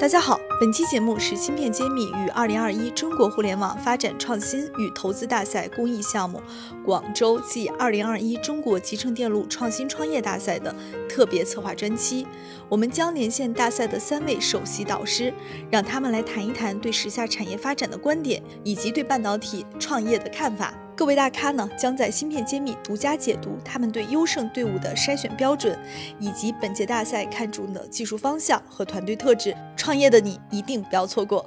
大家好，本期节目是芯片揭秘与二零二一中国互联网发展创新与投资大赛公益项目广州暨二零二一中国集成电路创新创业大赛的特别策划专期。我们将连线大赛的三位首席导师，让他们来谈一谈对时下产业发展的观点，以及对半导体创业的看法。各位大咖呢，将在芯片揭秘独家解读他们对优胜队伍的筛选标准，以及本届大赛看中的技术方向和团队特质。创业的你一定不要错过。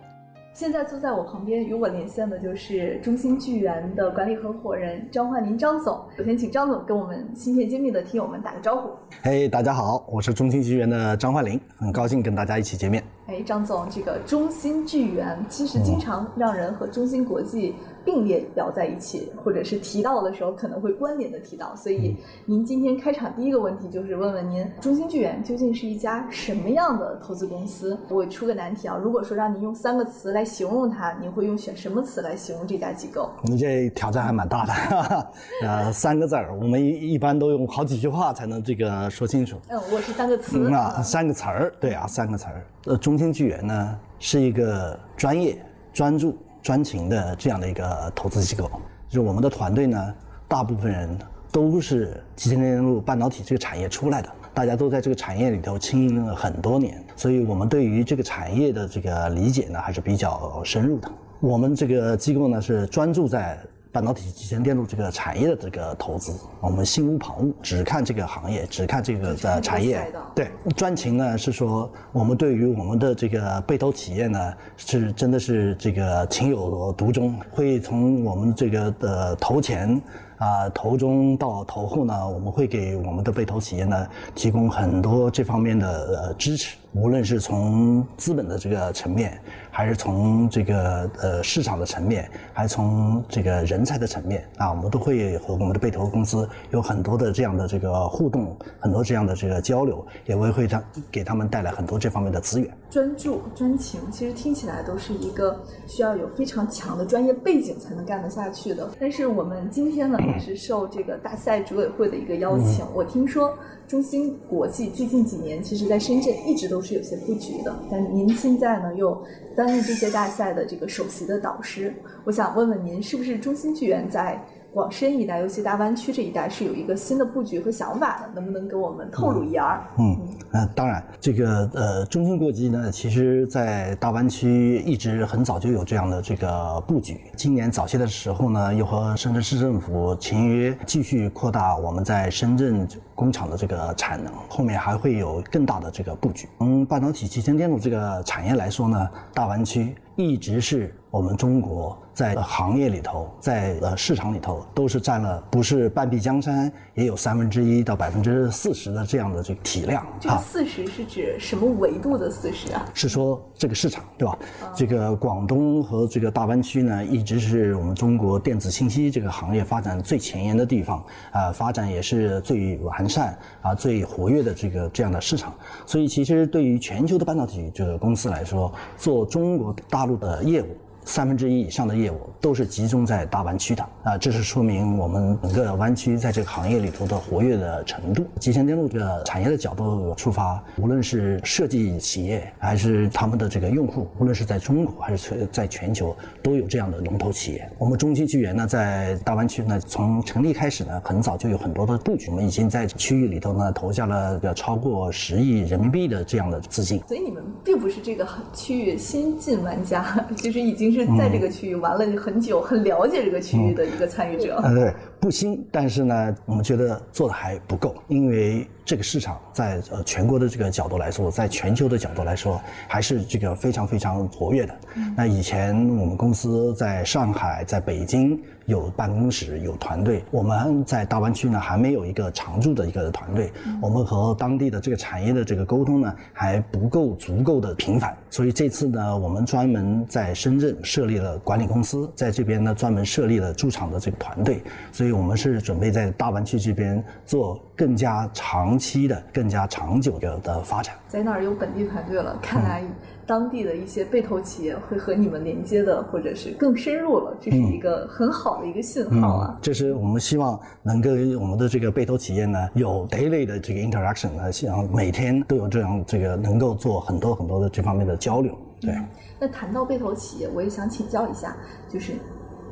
现在坐在我旁边与我连线的就是中芯聚源的管理合伙人张焕林张总。首先，请张总跟我们芯片揭秘的听友们打个招呼。嘿，大家好，我是中芯聚源的张焕林，很高兴跟大家一起见面。哎，张总，这个中芯聚源其实经常让人和中芯国际。并列聊在一起，或者是提到的时候，可能会关联的提到。所以，您今天开场第一个问题就是问问您，中芯聚源究竟是一家什么样的投资公司？我出个难题啊，如果说让您用三个词来形容它，您会用选什么词来形容这家机构？你这挑战还蛮大的，呃，三个字儿，我们一一般都用好几句话才能这个说清楚。嗯，我是三个词。啊，三个词儿，对啊，三个词儿。呃，中芯聚源呢是一个专业、专注。专情的这样的一个投资机构，就是我们的团队呢，大部分人都是集成电路半导体这个产业出来的，大家都在这个产业里头经营了很多年，所以我们对于这个产业的这个理解呢还是比较深入的。我们这个机构呢是专注在。半导体集成电路这个产业的这个投资，我们心无旁骛，只看这个行业，只看这个的产业。对，专情呢是说，我们对于我们的这个被投企业呢，是真的是这个情有独钟，会从我们这个的投前。啊，投中到投后呢，我们会给我们的被投企业呢提供很多这方面的呃支持，无论是从资本的这个层面，还是从这个呃市场的层面，还是从这个人才的层面啊，我们都会和我们的被投公司有很多的这样的这个互动，很多这样的这个交流，也会会让给他们带来很多这方面的资源。专注专情，其实听起来都是一个需要有非常强的专业背景才能干得下去的。但是我们今天呢？也是受这个大赛组委会的一个邀请。我听说中芯国际最近几年，其实在深圳一直都是有些布局的。但您现在呢，又担任这些大赛的这个首席的导师，我想问问您，是不是中心剧院在？广深一带，尤其大湾区这一带，是有一个新的布局和想法的，能不能给我们透露一二？嗯，呃，当然，这个呃，中芯国际呢，其实在大湾区一直很早就有这样的这个布局。今年早些的时候呢，又和深圳市政府签约，继续扩大我们在深圳工厂的这个产能，后面还会有更大的这个布局。从半导体集成电路这个产业来说呢，大湾区一直是。我们中国在行业里头，在呃市场里头，都是占了不是半壁江山，也有三分之一到百分之四十的这样的这个体量。这个四十是指什么维度的四十啊？是说这个市场对吧？这个广东和这个大湾区呢，一直是我们中国电子信息这个行业发展最前沿的地方，啊，发展也是最完善啊、最活跃的这个这样的市场。所以，其实对于全球的半导体这个公司来说，做中国大陆的业务。三分之一以上的业务都是集中在大湾区的啊，这是说明我们整个湾区在这个行业里头的活跃的程度。集成电路这个产业的角度出发，无论是设计企业还是他们的这个用户，无论是在中国还是全在全球，都有这样的龙头企业。我们中芯聚源呢，在大湾区呢，从成立开始呢，很早就有很多的布局，我们已经在区域里头呢投下了超过十亿人民币的这样的资金。所以你们并不是这个区域新进玩家，就是已经。是在这个区域玩了很久，很了解这个区域的一个参与者。嗯，对，不新，但是呢，我们觉得做的还不够，因为这个市场在呃全国的这个角度来说，在全球的角度来说，还是这个非常非常活跃的。那以前我们公司在上海，在北京。有办公室，有团队。我们在大湾区呢，还没有一个常驻的一个团队。我们和当地的这个产业的这个沟通呢，还不够足够的频繁。所以这次呢，我们专门在深圳设立了管理公司，在这边呢，专门设立了驻场的这个团队。所以我们是准备在大湾区这边做更加长长期的、更加长久的的发展。在那儿有本地团队了，看来当地的一些被投企业会和你们连接的，或者是更深入了，这是一个很好的一个信号啊。这是我们希望能跟我们的这个被投企业呢有 daily 的这个 interaction 呢，希望每天都有这样这个能够做很多很多的这方面的交流。对。那谈到被投企业，我也想请教一下，就是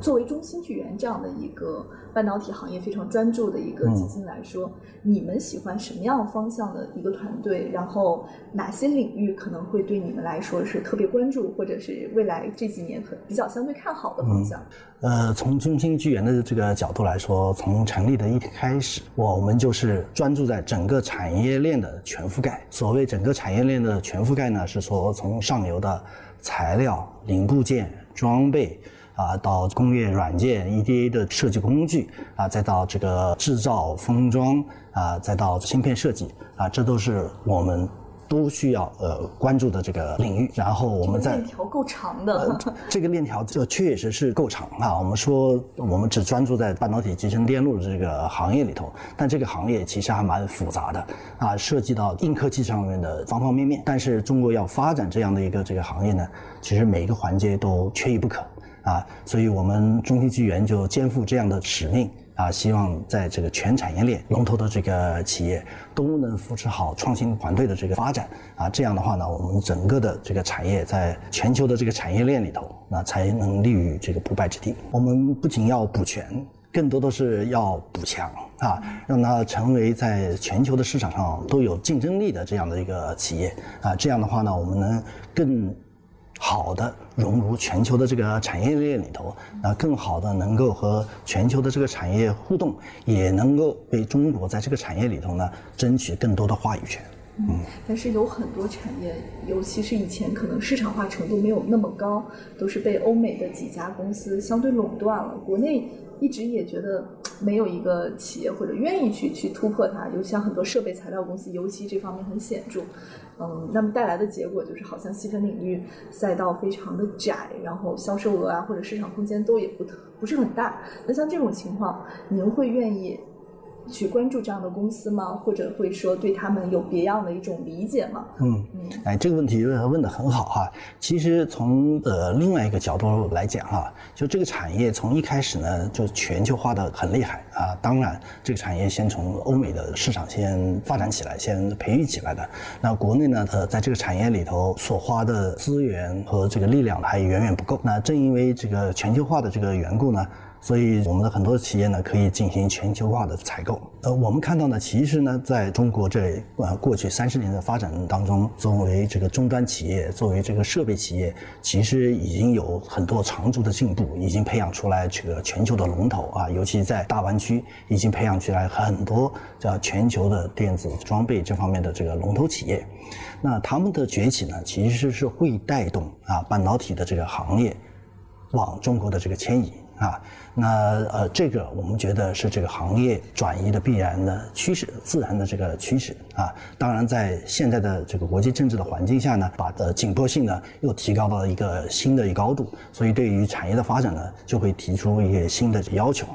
作为中芯聚源这样的一个半导体行业非常专注的一个基金来说，你们喜欢什么样方向的一个团队？然后哪些领域可能会对你们来说是特别关注，或者是未来这几年可比较相对看好的方向？呃，从中芯聚源的这个角度来说，从成立的一开始，我们就是专注在整个产业链的全覆盖。所谓整个产业链的全覆盖呢，是说从上游的材料、零部件、装备。啊，到工业软件、EDA 的设计工具啊，再到这个制造封装啊，再到芯片设计啊，这都是我们都需要呃关注的这个领域。然后我们在链条够长的，这个链条就确实是够长啊。我们说我们只专注在半导体集成电路的这个行业里头，但这个行业其实还蛮复杂的啊，涉及到硬科技上面的方方面面。但是中国要发展这样的一个这个行业呢，其实每一个环节都缺一不可。啊，所以我们中芯巨源就肩负这样的使命啊，希望在这个全产业链龙头的这个企业都能扶持好创新团队的这个发展啊，这样的话呢，我们整个的这个产业在全球的这个产业链里头，那才能立于这个不败之地。我们不仅要补全，更多的是要补强啊，让它成为在全球的市场上都有竞争力的这样的一个企业啊，这样的话呢，我们能更。好的融入全球的这个产业链里头，那更好的能够和全球的这个产业互动，也能够为中国在这个产业里头呢争取更多的话语权。嗯，但是有很多产业，尤其是以前可能市场化程度没有那么高，都是被欧美的几家公司相对垄断了。国内一直也觉得没有一个企业或者愿意去去突破它，尤其像很多设备材料公司，尤其这方面很显著。嗯，那么带来的结果就是，好像细分领域赛道非常的窄，然后销售额啊或者市场空间都也不不是很大。那像这种情况，您会愿意？去关注这样的公司吗？或者会说对他们有别样的一种理解吗？嗯嗯，哎，这个问题问问的很好哈。其实从呃另外一个角度来讲哈，就这个产业从一开始呢就全球化的很厉害啊。当然，这个产业先从欧美的市场先发展起来，先培育起来的。那国内呢，呃，在这个产业里头所花的资源和这个力量还远远不够。那正因为这个全球化的这个缘故呢。所以，我们的很多企业呢，可以进行全球化的采购。呃，我们看到呢，其实呢，在中国这呃过去三十年的发展当中，作为这个终端企业，作为这个设备企业，其实已经有很多长足的进步，已经培养出来这个全球的龙头啊，尤其在大湾区，已经培养出来很多叫全球的电子装备这方面的这个龙头企业。那他们的崛起呢，其实是会带动啊半导体的这个行业往中国的这个迁移。啊，那呃，这个我们觉得是这个行业转移的必然的趋势，自然的这个趋势啊。当然，在现在的这个国际政治的环境下呢，把的紧迫性呢又提高到了一个新的一高度，所以对于产业的发展呢，就会提出一些新的要求。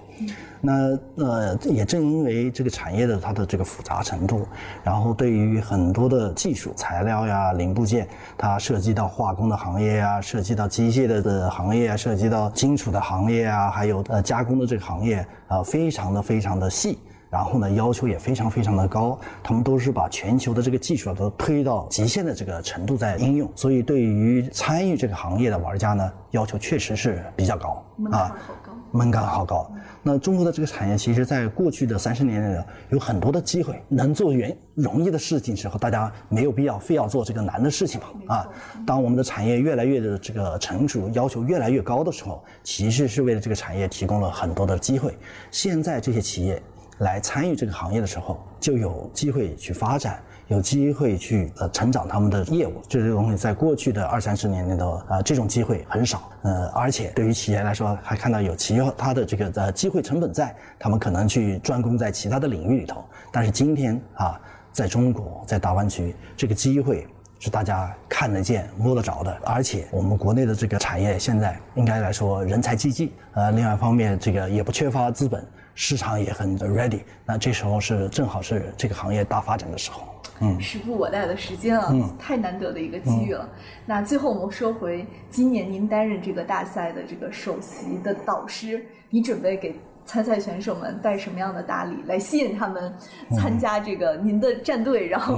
那呃，也正因为这个产业的它的这个复杂程度，然后对于很多的技术材料呀、零部件，它涉及到化工的行业啊，涉及到机械的的行业啊，涉及到金属的行业啊，还有呃加工的这个行业啊，非常的非常的细，然后呢要求也非常非常的高，他们都是把全球的这个技术都推到极限的这个程度在应用，所以对于参与这个行业的玩家呢，要求确实是比较高啊。门槛好高。那中国的这个产业，其实在过去的三十年里，有很多的机会，能做原容易的事情时候，大家没有必要非要做这个难的事情嘛？啊，当我们的产业越来越的这个成熟，要求越来越高的时候，其实是为了这个产业提供了很多的机会。现在这些企业来参与这个行业的时候，就有机会去发展。有机会去呃成长他们的业务，这些东西在过去的二三十年里头啊，这种机会很少。呃，而且对于企业来说，还看到有其他的这个呃机会成本在，他们可能去专攻在其他的领域里头。但是今天啊，在中国，在大湾区，这个机会是大家看得见、摸得着的。而且我们国内的这个产业现在应该来说人才济济，呃，另外一方面这个也不缺乏资本。市场也很 ready，那这时候是正好是这个行业大发展的时候。嗯，时不我待的时间啊，太难得的一个机遇了。那最后我们说回今年您担任这个大赛的这个首席的导师，你准备给？参赛选手们带什么样的大礼来吸引他们参加这个您的战队？然后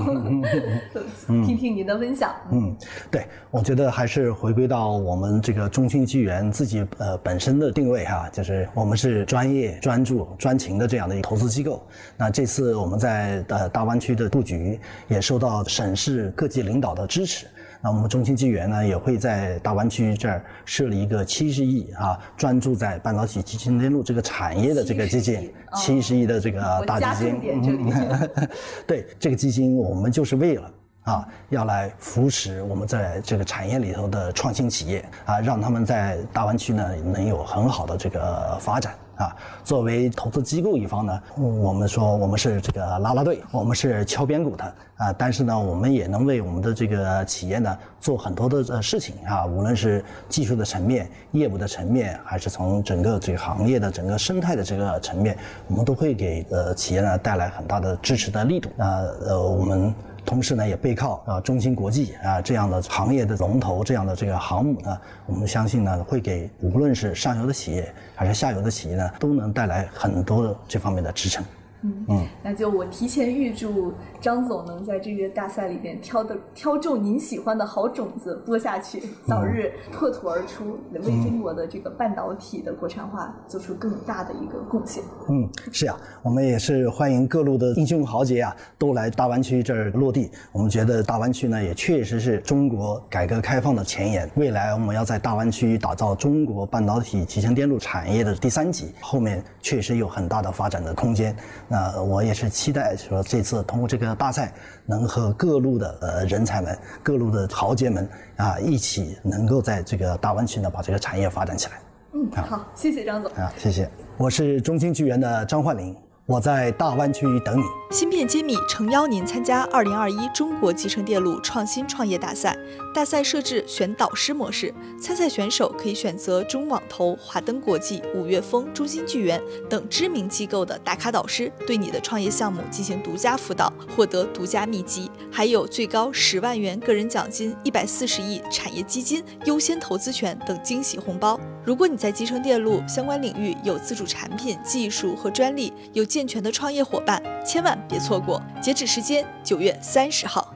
听听您的分享。嗯，对，我觉得还是回归到我们这个中心纪元自己呃本身的定位哈，就是我们是专业、专注、专情的这样的一个投资机构。那这次我们在呃大湾区的布局也受到省市各级领导的支持。那我们中芯纪元呢，也会在大湾区这儿设立一个七十亿啊，专注在半导体集成电路这个产业的这个基金，七十亿的这个大基金。对，这个基金我们就是为了啊，要来扶持我们在这个产业里头的创新企业啊，让他们在大湾区呢能有很好的这个发展。啊，作为投资机构一方呢，我们说我们是这个拉拉队，我们是敲边鼓的啊。但是呢，我们也能为我们的这个企业呢做很多的事情啊，无论是技术的层面、业务的层面，还是从整个这个行业的整个生态的这个层面，我们都会给呃企业呢带来很大的支持的力度。那呃我们。同时呢，也背靠啊中芯国际啊这样的行业的龙头，这样的这个航母呢，我们相信呢，会给无论是上游的企业还是下游的企业呢，都能带来很多的这方面的支撑。嗯嗯，那就我提前预祝张总能在这个大赛里边挑的挑中您喜欢的好种子播下去，早日破土而出，为中国的这个半导体的国产化做出更大的一个贡献。嗯，是啊，我们也是欢迎各路的英雄豪杰啊，都来大湾区这儿落地。我们觉得大湾区呢，也确实是中国改革开放的前沿。未来我们要在大湾区打造中国半导体集成电路产业的第三级，后面确实有很大的发展的空间。那我也是期待说这次通过这个大赛，能和各路的呃人才们、各路的豪杰们啊一起，能够在这个大湾区呢把这个产业发展起来。嗯，好，谢谢张总。啊，谢谢。我是中青剧园的张焕林。我在大湾区等你。芯片揭秘诚邀您参加二零二一中国集成电路创新创业大赛。大赛设置选导师模式，参赛选手可以选择中网投、华登国际、五月风、中芯巨源等知名机构的打卡导师，对你的创业项目进行独家辅导，获得独家秘籍，还有最高十万元个人奖金、一百四十亿产业基金优先投资权等惊喜红包。如果你在集成电路相关领域有自主产品、技术和专利，有健全的创业伙伴，千万别错过！截止时间九月三十号。